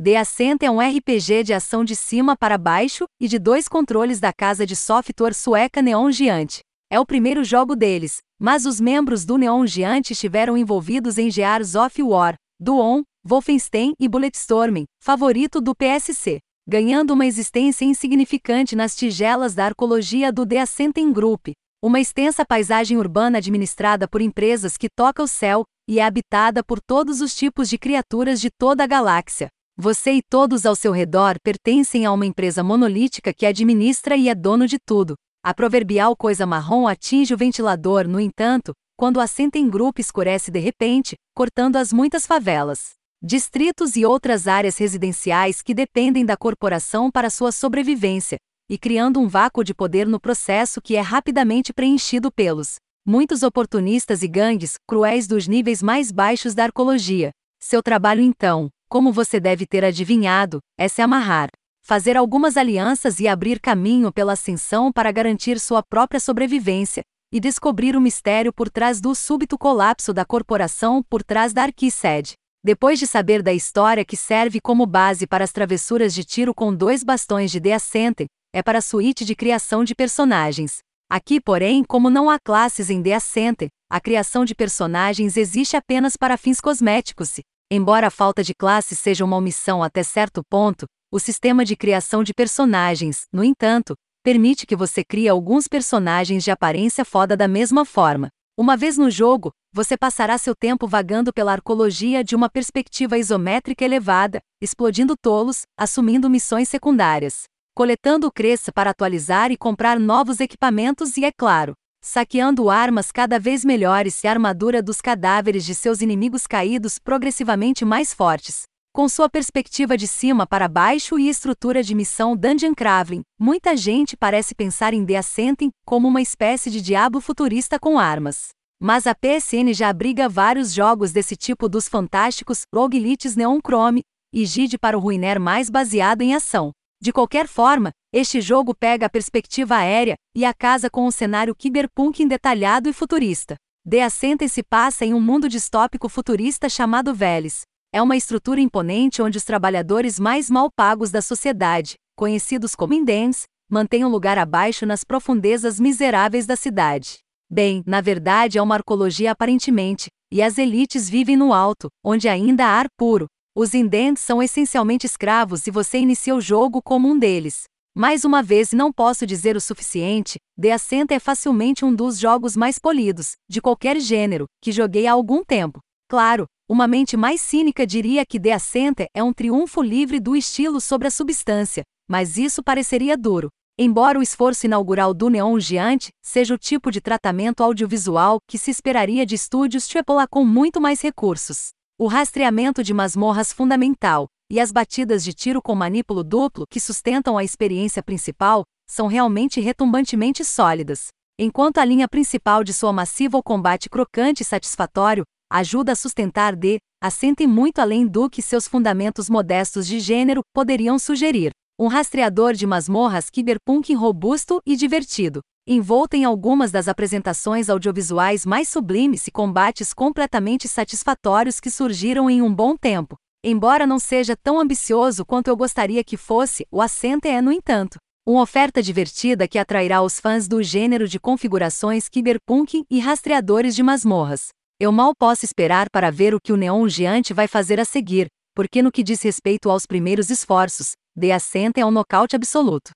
The Ascent é um RPG de ação de cima para baixo e de dois controles da casa de software sueca Neon Giant. É o primeiro jogo deles, mas os membros do Neon Giant estiveram envolvidos em Gears of War, Duon, Wolfenstein e Bulletstorming, favorito do PSC, ganhando uma existência insignificante nas tigelas da arcologia do The Ascending Group, uma extensa paisagem urbana administrada por empresas que toca o céu e é habitada por todos os tipos de criaturas de toda a galáxia. Você e todos ao seu redor pertencem a uma empresa monolítica que administra e é dono de tudo. A proverbial coisa marrom atinge o ventilador, no entanto, quando a Sentem Group escurece de repente, cortando as muitas favelas, distritos e outras áreas residenciais que dependem da corporação para sua sobrevivência, e criando um vácuo de poder no processo que é rapidamente preenchido pelos muitos oportunistas e gangues cruéis dos níveis mais baixos da arcologia. Seu trabalho então, como você deve ter adivinhado, é se amarrar, fazer algumas alianças e abrir caminho pela ascensão para garantir sua própria sobrevivência, e descobrir o mistério por trás do súbito colapso da corporação por trás da Arquised. Depois de saber da história que serve como base para as travessuras de tiro com dois bastões de The Ascent, é para a suíte de criação de personagens. Aqui, porém, como não há classes em The Ascent, a criação de personagens existe apenas para fins cosméticos. Embora a falta de classes seja uma omissão até certo ponto, o sistema de criação de personagens, no entanto, permite que você crie alguns personagens de aparência foda da mesma forma. Uma vez no jogo, você passará seu tempo vagando pela arcologia de uma perspectiva isométrica elevada, explodindo tolos, assumindo missões secundárias, coletando cresça para atualizar e comprar novos equipamentos e, é claro, saqueando armas cada vez melhores e a armadura dos cadáveres de seus inimigos caídos progressivamente mais fortes. Com sua perspectiva de cima para baixo e estrutura de missão Dungeon Crawling, muita gente parece pensar em The Ascending como uma espécie de diabo futurista com armas. Mas a PSN já abriga vários jogos desse tipo dos fantásticos roguelites Neon Chrome e Gide para o Ruiner mais baseado em ação. De qualquer forma, este jogo pega a perspectiva aérea e a casa com um cenário cyberpunk detalhado e futurista. The Ascent se passa em um mundo distópico futurista chamado Veles. É uma estrutura imponente onde os trabalhadores mais mal pagos da sociedade, conhecidos como indens, mantêm um lugar abaixo nas profundezas miseráveis da cidade. Bem, na verdade é uma arcologia aparentemente, e as elites vivem no alto, onde ainda há ar puro, os indents são essencialmente escravos e você inicia o jogo como um deles. Mais uma vez, não posso dizer o suficiente, The Ascent é facilmente um dos jogos mais polidos, de qualquer gênero, que joguei há algum tempo. Claro, uma mente mais cínica diria que The Ascent é um triunfo livre do estilo sobre a substância, mas isso pareceria duro. Embora o esforço inaugural do Neon Giant seja o tipo de tratamento audiovisual que se esperaria de estúdios AAA com muito mais recursos. O rastreamento de masmorras fundamental e as batidas de tiro com manípulo duplo que sustentam a experiência principal são realmente retumbantemente sólidas. Enquanto a linha principal de sua massiva combate crocante e satisfatório ajuda a sustentar de assentem muito além do que seus fundamentos modestos de gênero poderiam sugerir. Um rastreador de masmorras cyberpunk robusto e divertido, envolta em algumas das apresentações audiovisuais mais sublimes e combates completamente satisfatórios que surgiram em um bom tempo. Embora não seja tão ambicioso quanto eu gostaria que fosse, o Ascent é, no entanto, uma oferta divertida que atrairá os fãs do gênero de configurações cyberpunk e rastreadores de masmorras. Eu mal posso esperar para ver o que o Neon Giante vai fazer a seguir, porque no que diz respeito aos primeiros esforços, The Ascent é um nocaute absoluto.